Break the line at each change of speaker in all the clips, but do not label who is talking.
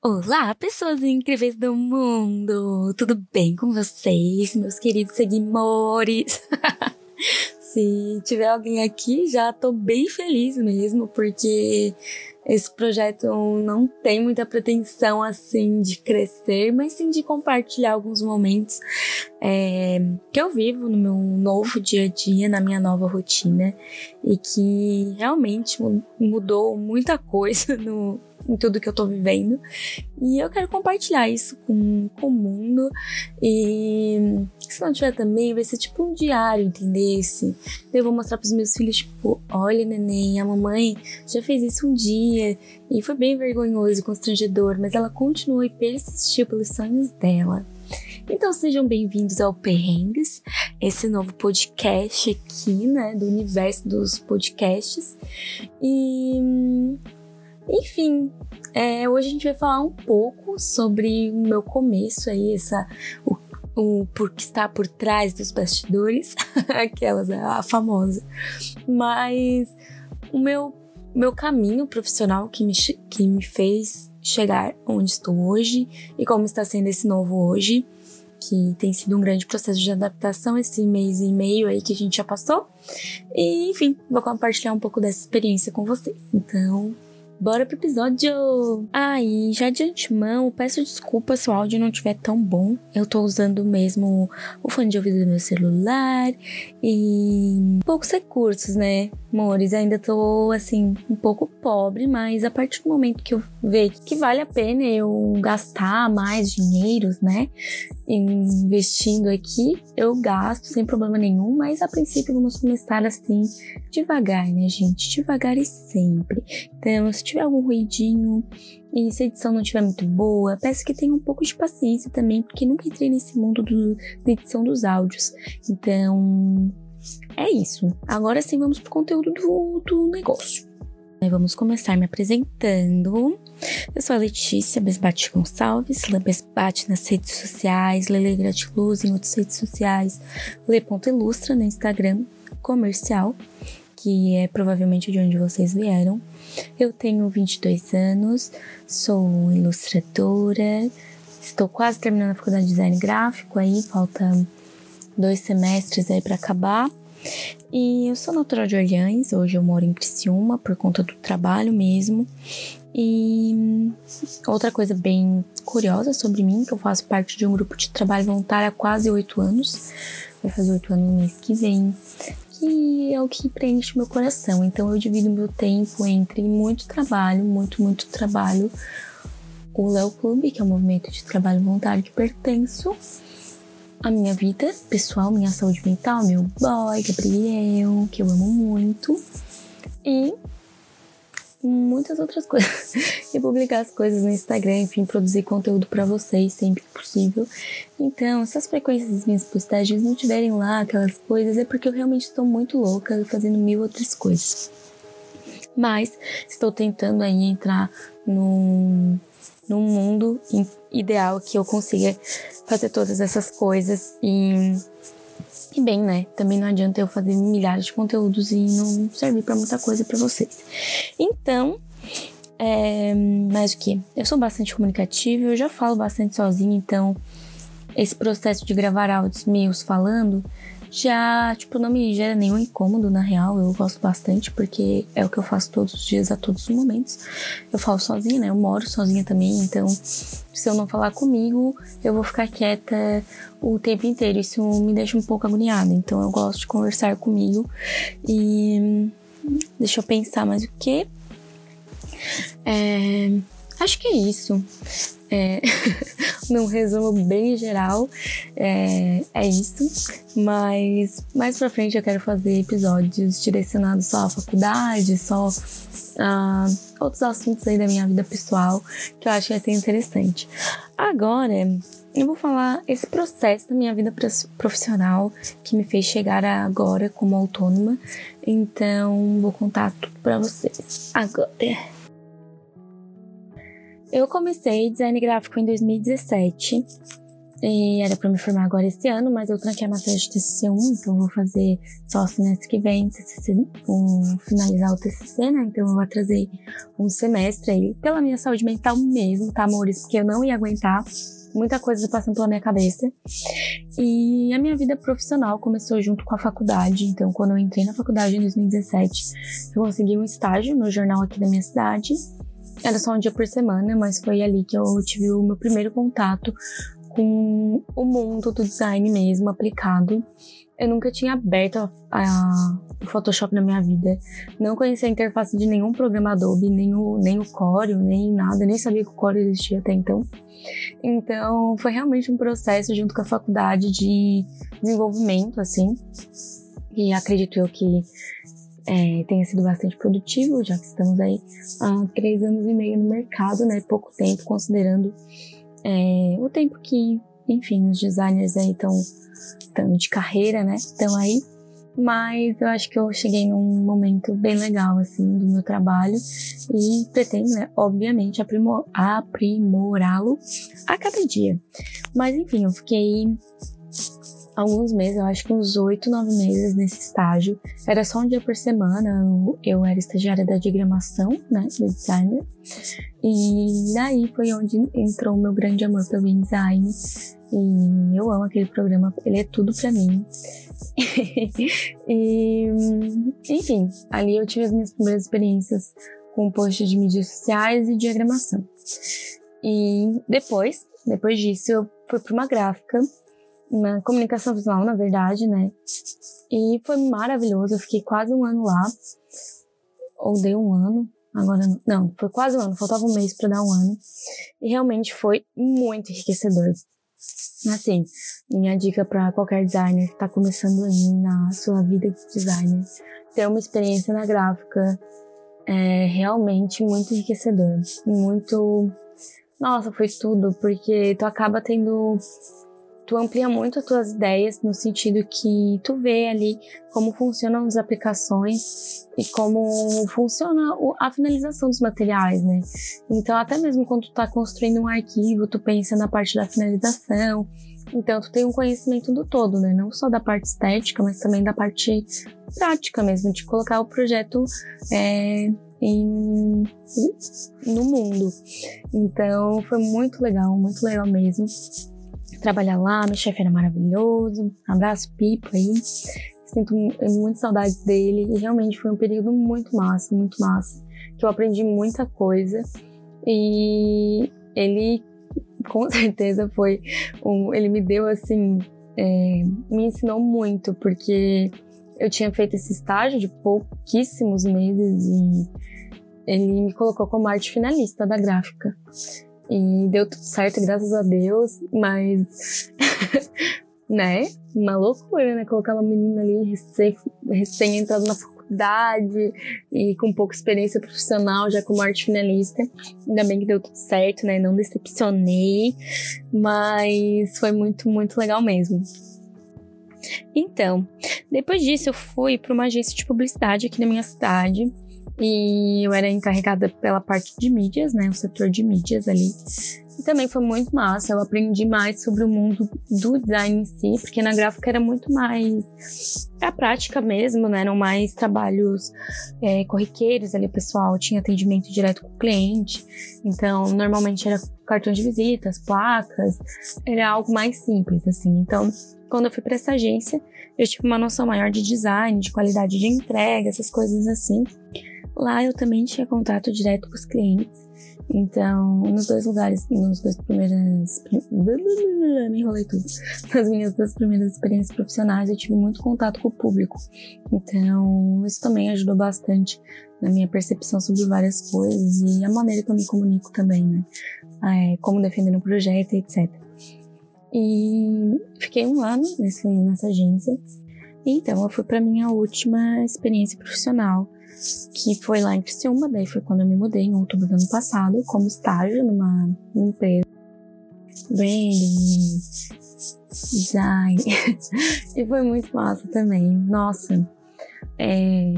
Olá, pessoas incríveis do mundo! Tudo bem com vocês, meus queridos seguidores? Se tiver alguém aqui, já tô bem feliz mesmo, porque esse projeto não tem muita pretensão assim de crescer, mas sim de compartilhar alguns momentos é, que eu vivo no meu novo dia a dia, na minha nova rotina, e que realmente mudou muita coisa no, em tudo que eu tô vivendo. E eu quero compartilhar isso com, com o mundo. E se não tiver também, vai ser tipo um diário, entendesse? Eu vou mostrar pros meus filhos, tipo, olha, neném, a mamãe já fez isso um dia. E foi bem vergonhoso e constrangedor, mas ela continuou e persistiu pelos sonhos dela. Então sejam bem-vindos ao Perrengues, esse novo podcast aqui, né, do universo dos podcasts. E enfim, é, hoje a gente vai falar um pouco sobre o meu começo aí, essa, o, o por que está por trás dos bastidores, aquelas, né, a famosa. Mas o meu, meu caminho profissional que me, que me fez chegar onde estou hoje e como está sendo esse novo hoje, que tem sido um grande processo de adaptação esse mês e meio aí que a gente já passou. E, enfim, vou compartilhar um pouco dessa experiência com vocês. Então, Bora pro episódio! Aí, ah, já de antemão, peço desculpa se o áudio não estiver tão bom. Eu tô usando mesmo o fone de ouvido do meu celular e poucos recursos, né? Amores, ainda tô assim, um pouco pobre, mas a partir do momento que eu ver que vale a pena eu gastar mais dinheiro, né? Investindo aqui, eu gasto sem problema nenhum, mas a princípio vamos começar assim, devagar, né, gente? Devagar e sempre. Então, tiver algum ruidinho e se a edição não estiver muito boa, peço que tenha um pouco de paciência também, porque nunca entrei nesse mundo do, da edição dos áudios. Então, é isso. Agora sim, vamos pro conteúdo do, do negócio. Vamos começar me apresentando. Eu sou a Letícia Besbate Gonçalves, Lê Besbate nas redes sociais, Lele Gratiluz em outras redes sociais, Lê.ilustra no Instagram comercial que é provavelmente de onde vocês vieram. Eu tenho 22 anos, sou ilustradora, estou quase terminando a faculdade de design gráfico aí, falta dois semestres aí para acabar. E eu sou natural de Orleans, hoje eu moro em Criciúma por conta do trabalho mesmo. E outra coisa bem curiosa sobre mim, que eu faço parte de um grupo de trabalho voluntário há quase oito anos. Vai fazer oito anos no mês que vem que é o que preenche meu coração. Então eu divido meu tempo entre muito trabalho, muito, muito trabalho. O Léo Clube, que é um movimento de trabalho voluntário que pertenço. A minha vida pessoal, minha saúde mental, meu boy, Gabriel, que eu amo muito. E muitas outras coisas. e publicar as coisas no Instagram, enfim, produzir conteúdo para vocês sempre que possível. Então, se as frequências das minhas postagens não tiverem lá aquelas coisas, é porque eu realmente estou muito louca fazendo mil outras coisas. Mas estou tentando aí entrar num, num mundo ideal que eu consiga fazer todas essas coisas e e bem, né? Também não adianta eu fazer milhares de conteúdos e não servir para muita coisa para vocês. Então, é, mais o que? Eu sou bastante comunicativa, eu já falo bastante sozinha, então esse processo de gravar áudios meus falando já, tipo, não me gera nenhum incômodo, na real. Eu gosto bastante, porque é o que eu faço todos os dias, a todos os momentos. Eu falo sozinha, né? Eu moro sozinha também, então se eu não falar comigo, eu vou ficar quieta o tempo inteiro. Isso me deixa um pouco agoniada. Então eu gosto de conversar comigo. E deixa eu pensar mais o que. É, acho que é isso. É, num resumo bem geral, é, é isso. Mas mais pra frente eu quero fazer episódios direcionados só à faculdade, só a outros assuntos aí da minha vida pessoal, que eu acho que vai ser interessante. Agora, eu vou falar esse processo da minha vida profissional que me fez chegar agora como autônoma. Então, vou contar tudo para vocês agora. Eu comecei design gráfico em 2017 E era para me formar agora esse ano, mas eu tranquei a matéria de TCC 1, então vou fazer só o semestre que vem, TCC, um, finalizar o TCC, né? Então eu atrasei um semestre aí, pela minha saúde mental mesmo, tá, amores? Porque eu não ia aguentar muita coisa passando pela minha cabeça. E a minha vida profissional começou junto com a faculdade. Então, quando eu entrei na faculdade em 2017, eu consegui um estágio no jornal aqui da minha cidade. Era só um dia por semana, mas foi ali que eu tive o meu primeiro contato com o mundo do design mesmo aplicado. Eu nunca tinha aberto o Photoshop na minha vida. Não conhecia a interface de nenhum programa Adobe, nem o, nem o nem nada. Nem sabia que o Corel existia até então. Então, foi realmente um processo junto com a faculdade de desenvolvimento, assim. E acredito eu que é, tenha sido bastante produtivo, já que estamos aí há três anos e meio no mercado, né? Pouco tempo, considerando é, o tempo que, enfim, os designers aí estão de carreira, né? Estão aí. Mas eu acho que eu cheguei num momento bem legal, assim, do meu trabalho e pretendo, né, obviamente, aprimor aprimorá-lo a cada dia. Mas enfim, eu fiquei alguns meses, eu acho que uns oito, nove meses nesse estágio. Era só um dia por semana, eu, era estagiária da diagramação, né, do designer. E daí foi onde entrou o meu grande amor pelo InDesign. E eu amo aquele programa, ele é tudo para mim. e, enfim, ali eu tive as minhas primeiras experiências com posts de mídias sociais e diagramação. E depois, depois disso, eu fui para uma gráfica na comunicação visual, na verdade, né? E foi maravilhoso. Eu fiquei quase um ano lá. Ou dei um ano. Agora não. Não, foi quase um ano. Faltava um mês para dar um ano. E realmente foi muito enriquecedor. Assim, minha dica para qualquer designer que tá começando aí na sua vida de designer, ter uma experiência na gráfica é realmente muito enriquecedor. Muito. Nossa, foi tudo, porque tu acaba tendo tu amplia muito as tuas ideias no sentido que tu vê ali como funcionam as aplicações e como funciona a finalização dos materiais, né? Então, até mesmo quando tu tá construindo um arquivo, tu pensa na parte da finalização. Então, tu tem um conhecimento do todo, né? Não só da parte estética, mas também da parte prática mesmo, de colocar o projeto é, em, no mundo. Então, foi muito legal, muito legal mesmo trabalhar lá, meu chefe era maravilhoso. Abraço, Pipo aí. Sinto muito saudades dele e realmente foi um período muito massa, muito massa, que eu aprendi muita coisa e ele com certeza foi um, ele me deu assim, é, me ensinou muito porque eu tinha feito esse estágio de pouquíssimos meses e ele me colocou como arte finalista da gráfica. E deu tudo certo, graças a Deus, mas. né? Uma loucura, né? Colocar uma menina ali recém, recém entrada na faculdade e com pouca experiência profissional, já como arte finalista. Ainda bem que deu tudo certo, né? Não decepcionei, mas foi muito, muito legal mesmo. Então, depois disso, eu fui para uma agência de publicidade aqui na minha cidade e eu era encarregada pela parte de mídias, né? O setor de mídias ali. E também foi muito massa. Eu aprendi mais sobre o mundo do design em si, porque na gráfica era muito mais a prática mesmo, né? Eram mais trabalhos é, corriqueiros ali, o pessoal tinha atendimento direto com o cliente. Então, normalmente era cartões de visitas, placas, era algo mais simples, assim. Então, quando eu fui para essa agência, eu tive uma noção maior de design, de qualidade de entrega, essas coisas assim. Lá eu também tinha contato direto com os clientes. Então, nos dois lugares, nos dois primeiras. Me enrolei tudo. Nas minhas duas primeiras experiências profissionais, eu tive muito contato com o público. Então, isso também ajudou bastante na minha percepção sobre várias coisas e a maneira que eu me comunico também, né? É, como defender um projeto, etc. E fiquei um ano nesse, nessa agência. Então, eu fui para minha última experiência profissional que foi lá em Criciúma, daí foi quando eu me mudei em outubro do ano passado, como estágio numa, numa empresa. Branding, design. e foi muito massa também. Nossa, é,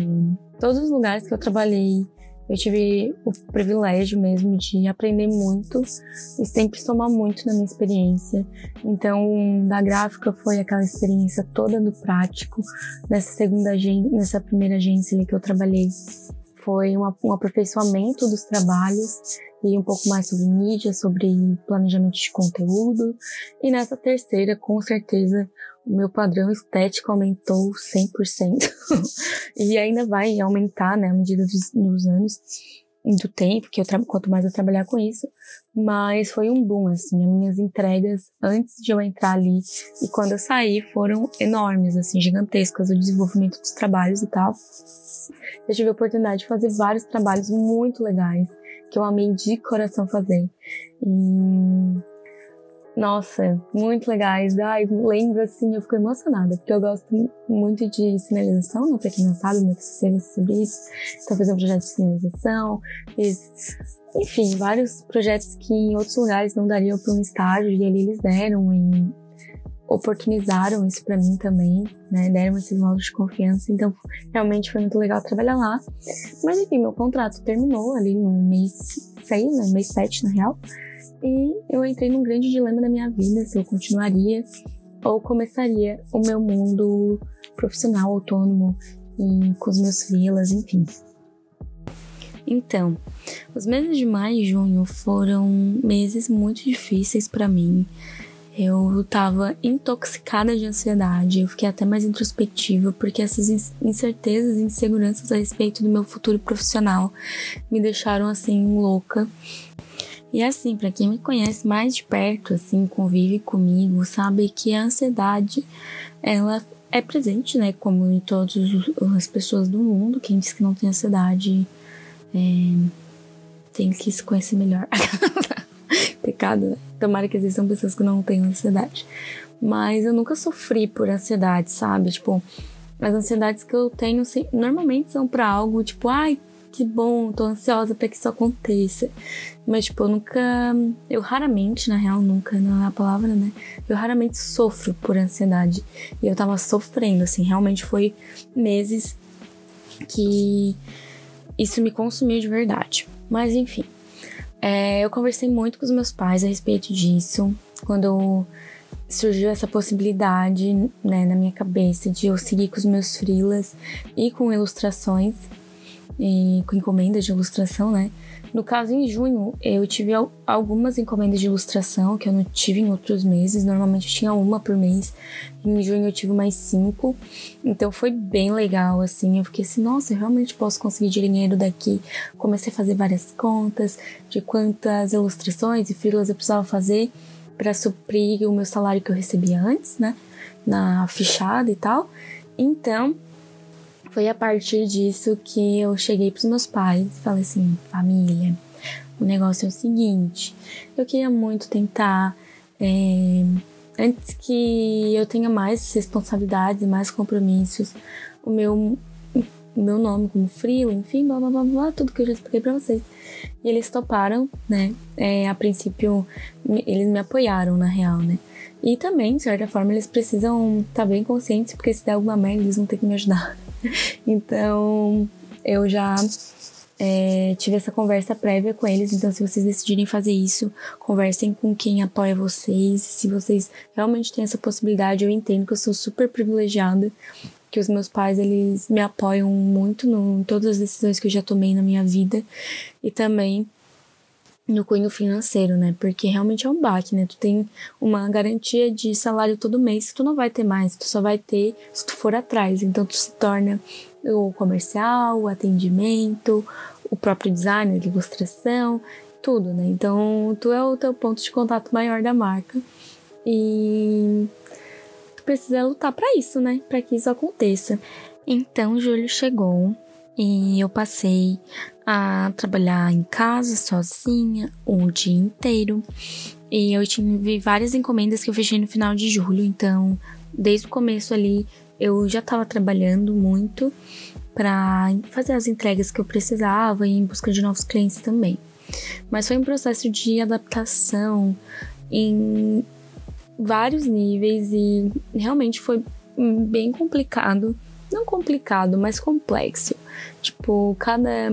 todos os lugares que eu trabalhei eu tive o privilégio mesmo de aprender muito e sempre somar muito na minha experiência. Então, da gráfica foi aquela experiência toda do prático. Nessa segunda agência, nessa primeira agência ali que eu trabalhei, foi uma, um aperfeiçoamento dos trabalhos e um pouco mais sobre mídia, sobre planejamento de conteúdo. E nessa terceira, com certeza, meu padrão estético aumentou 100%. e ainda vai aumentar, né, à medida dos, dos anos do tempo, que eu quanto mais eu trabalhar com isso, mas foi um boom, assim, as minhas entregas antes de eu entrar ali e quando eu saí foram enormes, assim, gigantescas, o desenvolvimento dos trabalhos e tal. Eu tive a oportunidade de fazer vários trabalhos muito legais, que eu amei de coração fazer. E nossa, muito legais. Ai, lembro assim, eu fico emocionada, porque eu gosto muito de sinalização, né? Pra quem não sabe, meu vai sobre isso. Então, fazer um projeto de sinalização, fiz, enfim, vários projetos que em outros lugares não dariam para um estágio, e ali eles deram e oportunizaram isso para mim também, né? Deram esse modo de confiança, então realmente foi muito legal trabalhar lá. Mas enfim, meu contrato terminou ali no mês 6, né? Mês 7, na real. E eu entrei num grande dilema na minha vida se eu continuaria ou começaria o meu mundo profissional autônomo e com os meus freelas, enfim. Então, os meses de maio e junho foram meses muito difíceis para mim. Eu tava intoxicada de ansiedade, eu fiquei até mais introspectiva, porque essas incertezas e inseguranças a respeito do meu futuro profissional me deixaram assim louca. E assim, para quem me conhece mais de perto, assim, convive comigo, sabe que a ansiedade, ela é presente, né, como em todas as pessoas do mundo. Quem diz que não tem ansiedade é, tem que se conhecer melhor. Pecado, né? Tomara que existam pessoas que não tenham ansiedade. Mas eu nunca sofri por ansiedade, sabe? Tipo, as ansiedades que eu tenho normalmente são para algo tipo, ai, que bom, tô ansiosa para que isso aconteça. Mas, tipo, eu nunca. Eu raramente, na real, nunca, não é a palavra, né? Eu raramente sofro por ansiedade. E eu tava sofrendo, assim, realmente foi meses que isso me consumiu de verdade. Mas, enfim. É, eu conversei muito com os meus pais a respeito disso. Quando surgiu essa possibilidade né, na minha cabeça de eu seguir com os meus frilas e com ilustrações com encomendas de ilustração, né? No caso, em junho, eu tive algumas encomendas de ilustração que eu não tive em outros meses. Normalmente eu tinha uma por mês. Em junho eu tive mais cinco. Então foi bem legal, assim. Eu fiquei assim, nossa, eu realmente posso conseguir dinheiro daqui. Comecei a fazer várias contas de quantas ilustrações e filas eu precisava fazer para suprir o meu salário que eu recebia antes, né? Na fichada e tal. Então, foi a partir disso que eu cheguei pros meus pais e falei assim: família, o negócio é o seguinte, eu queria muito tentar. É, antes que eu tenha mais responsabilidades, mais compromissos, o meu, o meu nome como freela, enfim, blá blá blá blá, tudo que eu já expliquei pra vocês. E eles toparam, né? É, a princípio, eles me apoiaram, na real, né? E também, de certa forma, eles precisam estar tá bem conscientes, porque se der alguma merda, eles vão ter que me ajudar. Então, eu já é, tive essa conversa prévia com eles. Então, se vocês decidirem fazer isso, conversem com quem apoia vocês. Se vocês realmente têm essa possibilidade, eu entendo que eu sou super privilegiada, que os meus pais eles me apoiam muito no, em todas as decisões que eu já tomei na minha vida e também no cunho financeiro, né? Porque realmente é um baque, né? Tu tem uma garantia de salário todo mês, tu não vai ter mais, tu só vai ter se tu for atrás. Então tu se torna o comercial, o atendimento, o próprio design, a ilustração, tudo, né? Então tu é o teu ponto de contato maior da marca. E tu precisa lutar para isso, né? Para que isso aconteça. Então, julho chegou e eu passei a trabalhar em casa sozinha o dia inteiro. E eu tive várias encomendas que eu fechei no final de julho, então desde o começo ali eu já estava trabalhando muito para fazer as entregas que eu precisava e em busca de novos clientes também. Mas foi um processo de adaptação em vários níveis e realmente foi bem complicado. Não complicado, mas complexo. Tipo, cada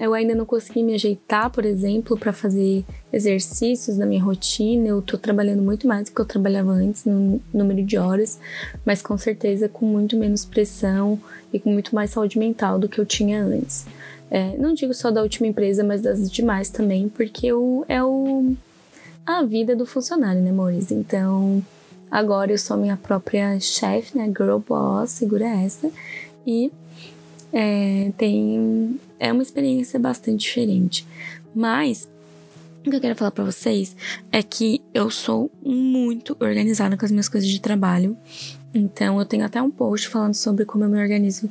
eu ainda não consegui me ajeitar, por exemplo, para fazer exercícios na minha rotina. Eu tô trabalhando muito mais do que eu trabalhava antes no número de horas, mas com certeza com muito menos pressão e com muito mais saúde mental do que eu tinha antes. É, não digo só da última empresa, mas das demais também, porque é o, a vida do funcionário, né, amores? Então, agora eu sou minha própria chefe, né? Girl boss, segura essa. E é, tem, é uma experiência bastante diferente. Mas o que eu quero falar para vocês é que eu sou muito organizada com as minhas coisas de trabalho. Então eu tenho até um post falando sobre como eu me organizo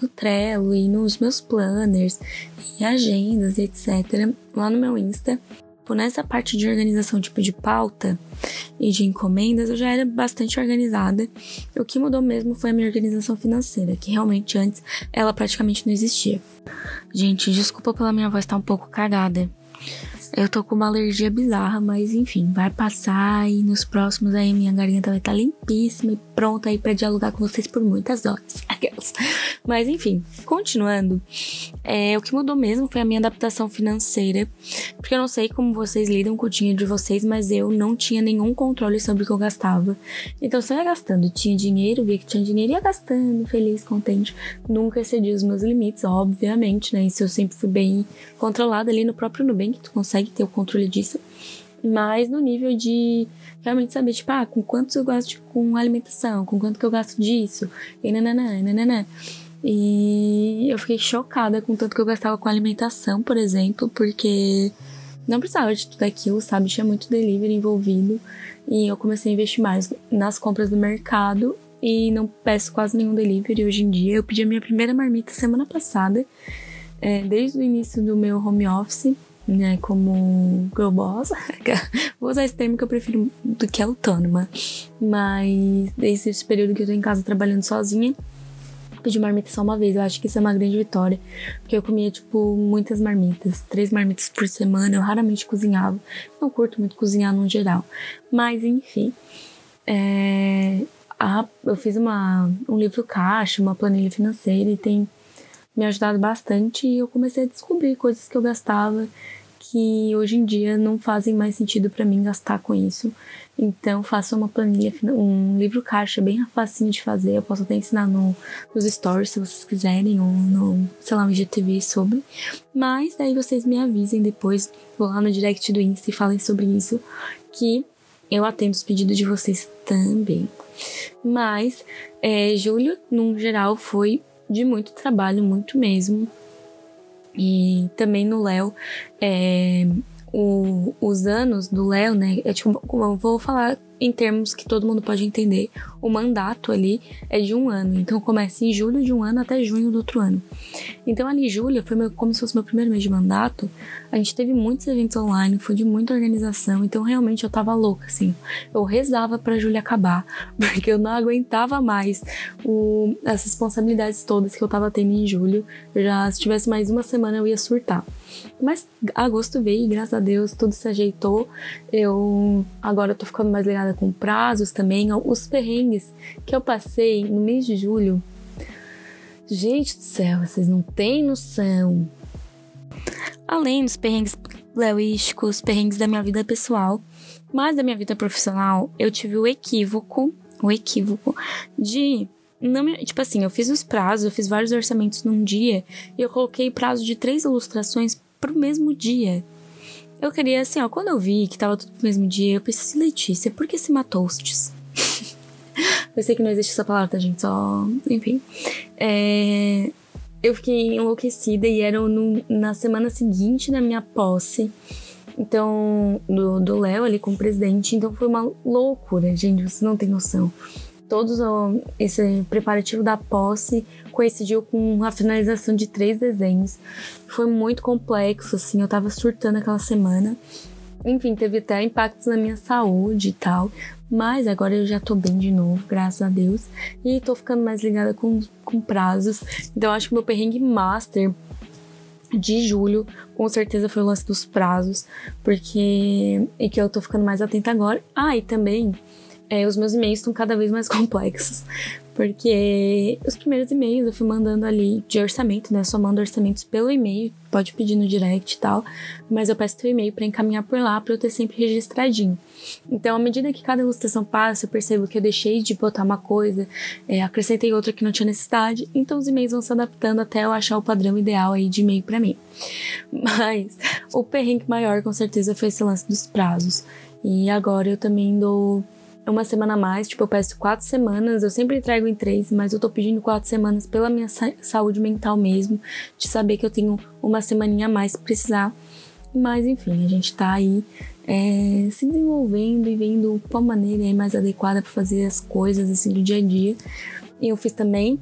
no Trello e nos meus planners e agendas, etc. lá no meu Insta. Por nessa parte de organização, tipo de pauta e de encomendas, eu já era bastante organizada. O que mudou mesmo foi a minha organização financeira, que realmente antes ela praticamente não existia. Gente, desculpa pela minha voz estar tá um pouco cagada. Eu tô com uma alergia bizarra, mas enfim, vai passar e nos próximos aí minha garganta vai estar tá limpíssima e pronta aí para dialogar com vocês por muitas horas. Aquelas. Mas enfim, continuando, é, o que mudou mesmo foi a minha adaptação financeira, porque eu não sei como vocês lidam com o dinheiro de vocês, mas eu não tinha nenhum controle sobre o que eu gastava. Então, só ia gastando, tinha dinheiro, via que tinha dinheiro, ia gastando, feliz, contente. Nunca excedi os meus limites, obviamente, né? Isso eu sempre fui bem controlada ali no próprio Nubank, tu consegue ter o controle disso. Mas no nível de realmente saber, tipo, ah, com quanto eu gasto com alimentação, com quanto que eu gasto disso, e nananã, nananã. E eu fiquei chocada com tanto que eu gastava com alimentação, por exemplo, porque não precisava de tudo aquilo, sabe? Tinha muito delivery envolvido. E eu comecei a investir mais nas compras do mercado e não peço quase nenhum delivery hoje em dia. Eu pedi a minha primeira marmita semana passada, é, desde o início do meu home office, né? Como girl boss. Vou usar esse termo que eu prefiro do que autônoma. Mas desde esse período que eu tô em casa trabalhando sozinha, pedi marmita só uma vez. Eu acho que isso é uma grande vitória. Porque eu comia, tipo, muitas marmitas. Três marmitas por semana. Eu raramente cozinhava. Não curto muito cozinhar no geral. Mas, enfim. É, eu fiz uma, um livro caixa, uma planilha financeira e tem me ajudado bastante. E eu comecei a descobrir coisas que eu gastava que hoje em dia não fazem mais sentido para mim gastar com isso. Então, faça uma planilha, um livro caixa bem facinho de fazer. Eu posso até ensinar no, nos stories se vocês quiserem, ou no, sei lá, no IGTV sobre. Mas daí vocês me avisem depois, vou lá no direct do Insta e falem sobre isso, que eu atendo os pedidos de vocês também. Mas, é, julho, no geral, foi de muito trabalho, muito mesmo. E também no Léo, é, os anos do Léo, né? É tipo, eu vou falar em termos que todo mundo pode entender. O mandato ali é de um ano. Então começa em julho de um ano até junho do outro ano. Então ali julho foi meu, como se fosse meu primeiro mês de mandato. A gente teve muitos eventos online, foi de muita organização. Então realmente eu tava louca, assim. Eu rezava pra julho acabar, porque eu não aguentava mais o, as responsabilidades todas que eu tava tendo em julho. Eu já, se tivesse mais uma semana, eu ia surtar. Mas agosto veio e graças a Deus tudo se ajeitou. Eu agora eu tô ficando mais ligada com prazos também. Os perrengues que eu passei no mês de julho. Gente do céu, vocês não têm noção. Além dos perrengues leoísticos, perrengues da minha vida pessoal, mas da minha vida profissional, eu tive o equívoco, o equívoco de não me, tipo assim, eu fiz os prazos, eu fiz vários orçamentos num dia e eu coloquei prazo de três ilustrações pro mesmo dia. Eu queria, assim, ó, quando eu vi que tava tudo pro mesmo dia, eu pensei assim, Letícia, por que se matou-stes? eu sei que não existe essa palavra, tá, gente? Só. Enfim. É, eu fiquei enlouquecida e era no, na semana seguinte da minha posse. Então, do Léo ali com o presidente. Então foi uma loucura, gente. Você não tem noção todos esse preparativo da posse coincidiu com a finalização de três desenhos. Foi muito complexo, assim, eu tava surtando aquela semana. Enfim, teve até impactos na minha saúde e tal. Mas agora eu já tô bem de novo, graças a Deus. E tô ficando mais ligada com, com prazos. Então acho que meu perrengue master de julho, com certeza foi o lance dos prazos, porque e que eu tô ficando mais atenta agora. Ah, e também é, os meus e-mails estão cada vez mais complexos. Porque os primeiros e-mails eu fui mandando ali de orçamento, né? Só mando orçamentos pelo e-mail, pode pedir no direct e tal, mas eu peço teu e-mail para encaminhar por lá para eu ter sempre registradinho. Então, à medida que cada ilustração passa, eu percebo que eu deixei de botar uma coisa, é, acrescentei outra que não tinha necessidade, então os e-mails vão se adaptando até eu achar o padrão ideal aí de e-mail para mim. Mas o perrengue maior com certeza foi esse lance dos prazos. E agora eu também dou uma semana a mais, tipo, eu peço quatro semanas, eu sempre entrego em três, mas eu tô pedindo quatro semanas pela minha sa saúde mental mesmo, de saber que eu tenho uma semaninha a mais precisar. Mas enfim, a gente tá aí é, se desenvolvendo e vendo qual maneira é mais adequada para fazer as coisas assim do dia a dia. E eu fiz também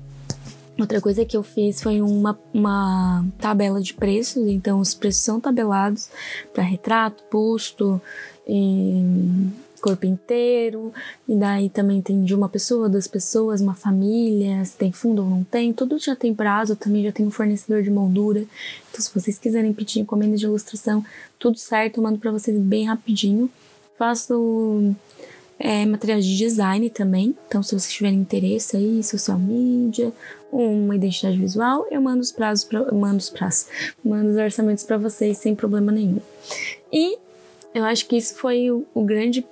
Outra coisa que eu fiz foi uma, uma tabela de preços, então os preços são tabelados para retrato, busto, e corpo inteiro, e daí também tem de uma pessoa, duas pessoas, uma família, se tem fundo ou não tem, tudo já tem prazo, também já tem um fornecedor de moldura. Então, se vocês quiserem pedir encomenda de ilustração, tudo certo, eu mando para vocês bem rapidinho. Faço é, materiais de design também, então se vocês tiverem interesse aí, social media, uma identidade visual, eu mando os prazos, pra, mando os prazos, mando os orçamentos para vocês sem problema nenhum. E eu acho que isso foi o, o grande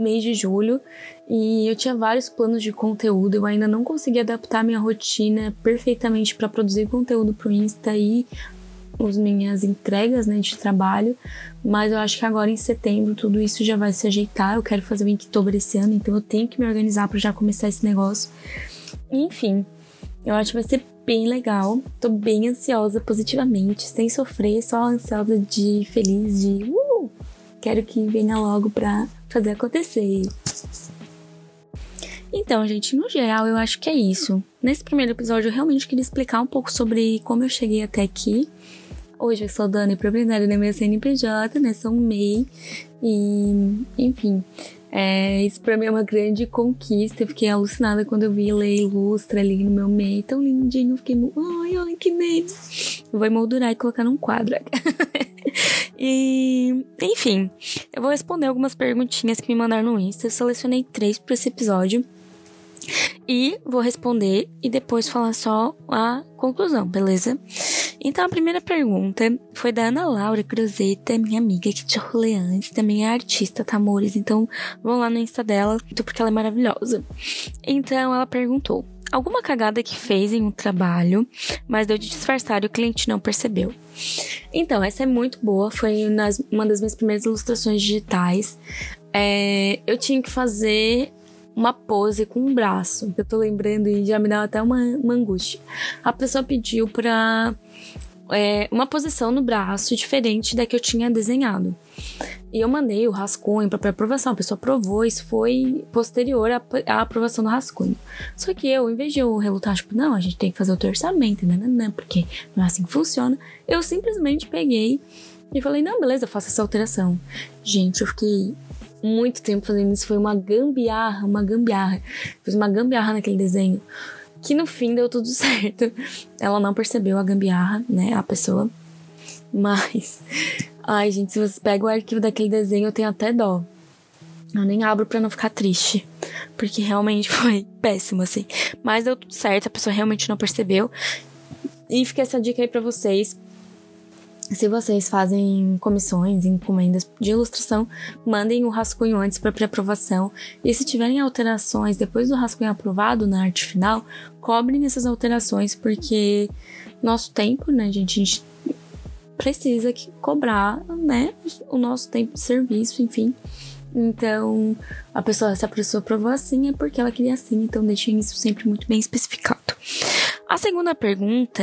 mês de julho e eu tinha vários planos de conteúdo. Eu ainda não consegui adaptar minha rotina perfeitamente para produzir conteúdo pro Insta e as minhas entregas né, de trabalho, mas eu acho que agora em setembro tudo isso já vai se ajeitar. Eu quero fazer o Inktober esse ano, então eu tenho que me organizar para já começar esse negócio. Enfim, eu acho que vai ser bem legal. Tô bem ansiosa positivamente, sem sofrer, só ansiosa de feliz, de uh, quero que venha logo pra fazer acontecer. Então, gente, no geral, eu acho que é isso. Nesse primeiro episódio, eu realmente queria explicar um pouco sobre como eu cheguei até aqui. Hoje eu sou Dani, proprietária da minha CNPJ, né? Sou MEI. E, enfim, é, isso pra mim é uma grande conquista. Eu fiquei alucinada quando eu vi ler Ilustra ali no meu MEI. Tão lindinho. Fiquei, ai, ai, que medo. Vou emoldurar e colocar num quadro. E, enfim, eu vou responder algumas perguntinhas que me mandaram no Insta. Eu selecionei três para esse episódio. E vou responder e depois falar só a conclusão, beleza? Então, a primeira pergunta foi da Ana Laura Cruzeta, minha amiga aqui de Orleans, também é artista, tá, amores? Então, vão lá no Insta dela, porque ela é maravilhosa. Então, ela perguntou: alguma cagada que fez em um trabalho, mas deu de disfarçar e o cliente não percebeu. Então, essa é muito boa, foi nas, uma das minhas primeiras ilustrações digitais. É, eu tinha que fazer uma pose com um braço, eu tô lembrando e já me dá até uma, uma angústia. A pessoa pediu pra é, uma posição no braço diferente da que eu tinha desenhado. E eu mandei o rascunho para aprovação. A pessoa aprovou, isso foi posterior à, à, aprovação do rascunho. Só que eu, em vez de eu relutar, tipo, não, a gente tem que fazer o orçamento, né, né, porque não é assim que funciona, eu simplesmente peguei e falei, não, beleza, eu faço essa alteração. Gente, eu fiquei muito tempo fazendo isso, foi uma gambiarra, uma gambiarra. Fiz uma gambiarra naquele desenho que no fim deu tudo certo. Ela não percebeu a gambiarra, né, a pessoa. Mas, ai, gente, se você pega o arquivo daquele desenho, eu tenho até dó. Eu nem abro pra não ficar triste. Porque realmente foi péssimo, assim. Mas deu tudo certo, a pessoa realmente não percebeu. E fica essa dica aí pra vocês. Se vocês fazem comissões, encomendas de ilustração, mandem o rascunho antes para pré-aprovação. E se tiverem alterações depois do rascunho aprovado na arte final, cobrem essas alterações, porque nosso tempo, né, gente? A gente precisa que cobrar, né, o nosso tempo de serviço, enfim. Então, a pessoa, se a pessoa aprovou assim, é porque ela queria assim, então deixem isso sempre muito bem especificado. A segunda pergunta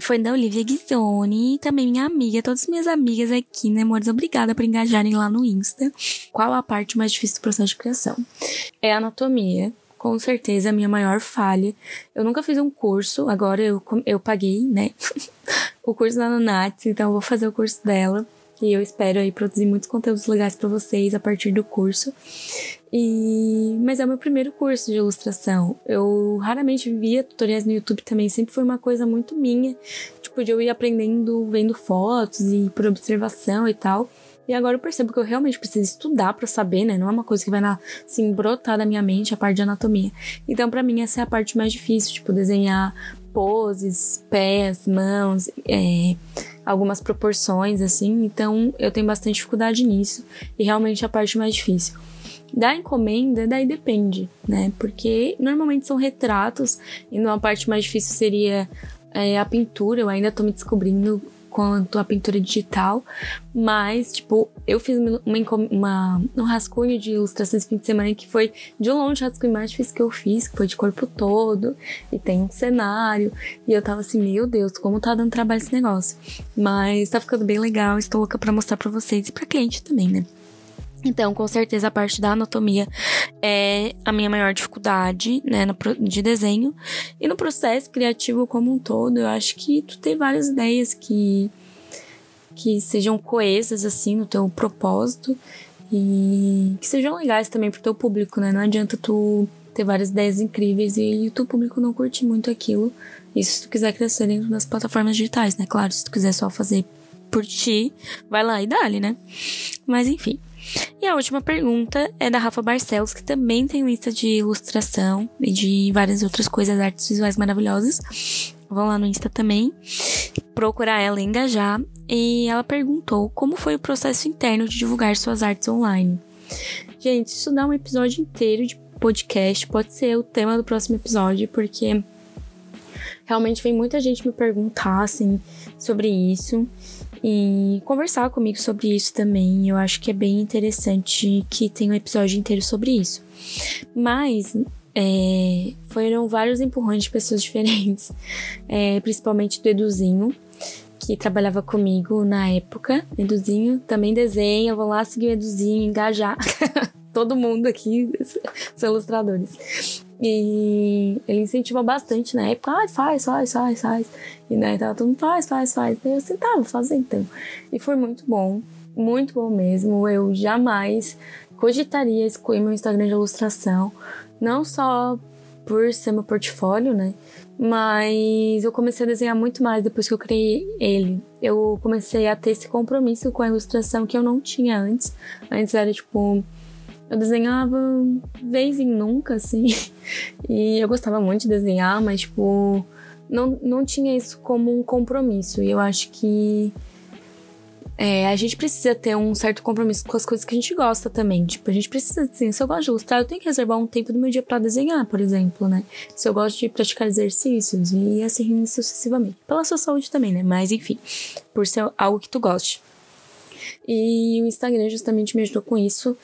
foi da Olivia Ghisoni, também minha amiga, todas minhas amigas aqui, né, amores? Obrigada por engajarem lá no Insta. Qual a parte mais difícil do processo de criação? É a anatomia. Com certeza a minha maior falha. Eu nunca fiz um curso, agora eu, eu paguei, né? o curso da Nanats, então eu vou fazer o curso dela. E eu espero aí produzir muitos conteúdos legais para vocês a partir do curso. E mas é o meu primeiro curso de ilustração. Eu raramente via tutoriais no YouTube também, sempre foi uma coisa muito minha, tipo de eu ir aprendendo vendo fotos e por observação e tal. E agora eu percebo que eu realmente preciso estudar para saber, né? Não é uma coisa que vai na, assim, brotar da minha mente a parte de anatomia. Então, para mim, essa é a parte mais difícil, tipo, desenhar poses, pés, mãos, é, algumas proporções, assim. Então, eu tenho bastante dificuldade nisso. E realmente é a parte mais difícil. Da encomenda, daí depende, né? Porque normalmente são retratos, e uma parte mais difícil seria é, a pintura. Eu ainda tô me descobrindo quanto a pintura digital, mas, tipo, eu fiz uma, uma, um rascunho de ilustrações fim de semana que foi de longe o rascunho mais difícil que eu fiz, que foi de corpo todo, e tem um cenário, e eu tava assim, meu Deus, como tá dando trabalho esse negócio. Mas tá ficando bem legal, estou louca pra mostrar pra vocês e pra cliente também, né? Então, com certeza, a parte da anatomia é a minha maior dificuldade, né, no, de desenho. E no processo criativo como um todo, eu acho que tu tem várias ideias que, que sejam coesas, assim, no teu propósito. E que sejam legais também pro teu público, né? Não adianta tu ter várias ideias incríveis e o teu público não curte muito aquilo. Isso se tu quiser crescer dentro das plataformas digitais, né? Claro, se tu quiser só fazer por ti, vai lá e dá-lhe, né? Mas enfim. E a última pergunta é da Rafa Barcelos, que também tem lista de ilustração e de várias outras coisas, artes visuais maravilhosas. Vão lá no Insta também, procurar ela e engajar. E ela perguntou como foi o processo interno de divulgar suas artes online. Gente, isso dá um episódio inteiro de podcast, pode ser o tema do próximo episódio, porque realmente vem muita gente me perguntar assim sobre isso e conversar comigo sobre isso também. Eu acho que é bem interessante que tenha um episódio inteiro sobre isso. Mas é, foram vários empurrões de pessoas diferentes, é, principalmente do Eduzinho, que trabalhava comigo na época. Eduzinho também desenha, vou lá seguir o Eduzinho, engajar. Todo mundo aqui são ilustradores. E ele incentivou bastante na época, ah, faz, faz, faz, faz. E daí tava todo mundo, faz, faz, faz. E eu assim, tá, fazer então. E foi muito bom, muito bom mesmo. Eu jamais cogitaria excluir meu Instagram de ilustração, não só por ser meu portfólio, né? Mas eu comecei a desenhar muito mais depois que eu criei ele. Eu comecei a ter esse compromisso com a ilustração que eu não tinha antes. Antes era tipo eu desenhava vez em nunca, assim. E eu gostava muito de desenhar, mas, tipo, não, não tinha isso como um compromisso. E eu acho que é, a gente precisa ter um certo compromisso com as coisas que a gente gosta também. Tipo, a gente precisa, assim, se eu gosto de ilustrar, eu tenho que reservar um tempo do meu dia para desenhar, por exemplo, né? Se eu gosto de praticar exercícios e assim sucessivamente. Pela sua saúde também, né? Mas enfim, por ser algo que tu goste. E o Instagram justamente me ajudou com isso,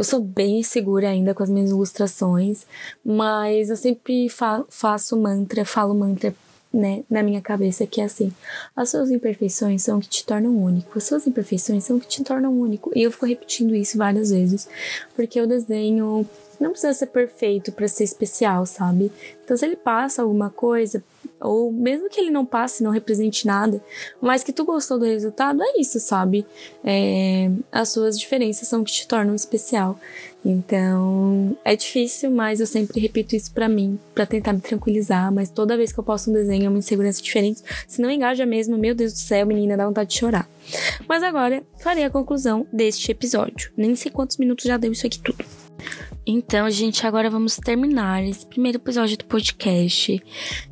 eu sou bem segura ainda com as minhas ilustrações, mas eu sempre fa faço mantra, falo mantra né, na minha cabeça que é assim: as suas imperfeições são o que te tornam único, as suas imperfeições são o que te tornam único. E eu fico repetindo isso várias vezes, porque o desenho não precisa ser perfeito para ser especial, sabe? Então se ele passa alguma coisa, ou mesmo que ele não passe, não represente nada, mas que tu gostou do resultado, é isso, sabe? É, as suas diferenças são o que te tornam especial. Então, é difícil, mas eu sempre repito isso para mim, para tentar me tranquilizar. Mas toda vez que eu posto um desenho, é uma insegurança diferente. Se não engaja mesmo, meu Deus do céu, menina, dá vontade de chorar. Mas agora, farei a conclusão deste episódio. Nem sei quantos minutos já deu isso aqui tudo. Então, gente, agora vamos terminar esse primeiro episódio do podcast.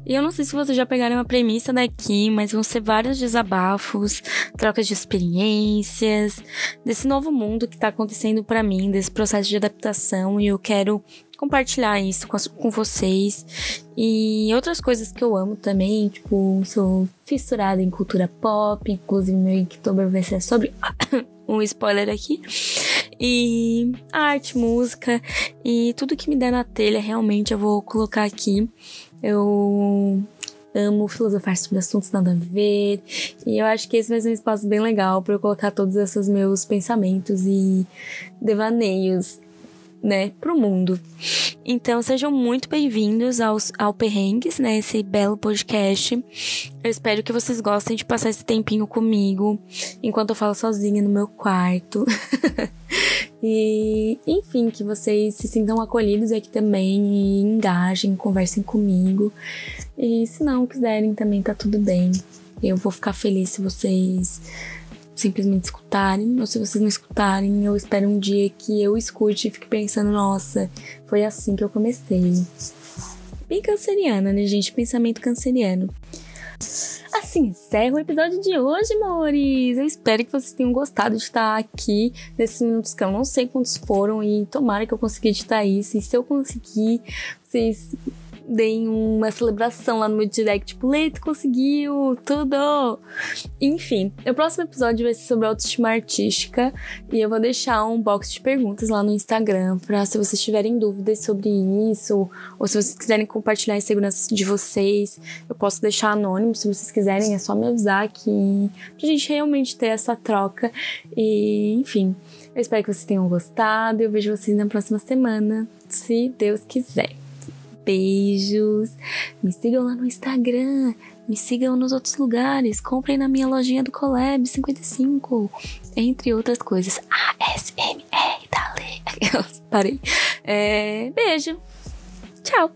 E eu não sei se vocês já pegaram a premissa daqui, mas vão ser vários desabafos, trocas de experiências, desse novo mundo que tá acontecendo para mim, desse processo de adaptação, e eu quero compartilhar isso com, com vocês. E outras coisas que eu amo também, tipo, sou fissurada em cultura pop, inclusive meu Inktober vai ser sobre um spoiler aqui. E arte, música e tudo que me der na telha, realmente eu vou colocar aqui. Eu amo filosofar sobre assuntos nada a ver. E eu acho que esse vai ser um espaço bem legal para eu colocar todos esses meus pensamentos e devaneios né, pro mundo. Então sejam muito bem-vindos aos ao Perrengues, né, esse belo podcast. Eu espero que vocês gostem de passar esse tempinho comigo enquanto eu falo sozinha no meu quarto. e, enfim, que vocês se sintam acolhidos aqui também e engajem, conversem comigo. E se não quiserem também tá tudo bem. Eu vou ficar feliz se vocês simplesmente escutarem, ou se vocês não escutarem, eu espero um dia que eu escute e fique pensando, nossa, foi assim que eu comecei. Bem canceriana, né, gente? Pensamento canceriano. Assim encerra o episódio de hoje, amores. Eu espero que vocês tenham gostado de estar aqui nesses minutos que eu não sei quantos foram e tomara que eu consiga editar isso. E se eu conseguir, vocês deem uma celebração lá no meu direct, tipo, Leito conseguiu, tudo! Enfim, o próximo episódio vai ser sobre autoestima artística e eu vou deixar um box de perguntas lá no Instagram pra se vocês tiverem dúvidas sobre isso ou se vocês quiserem compartilhar a insegurança de vocês, eu posso deixar anônimo se vocês quiserem, é só me avisar aqui pra gente realmente ter essa troca e, enfim. Eu espero que vocês tenham gostado. Eu vejo vocês na próxima semana, se Deus quiser. Beijos. Me sigam lá no Instagram. Me sigam nos outros lugares. Comprem na minha lojinha do Collab 55. Entre outras coisas. ASMR, dale. Parei. É, beijo. Tchau.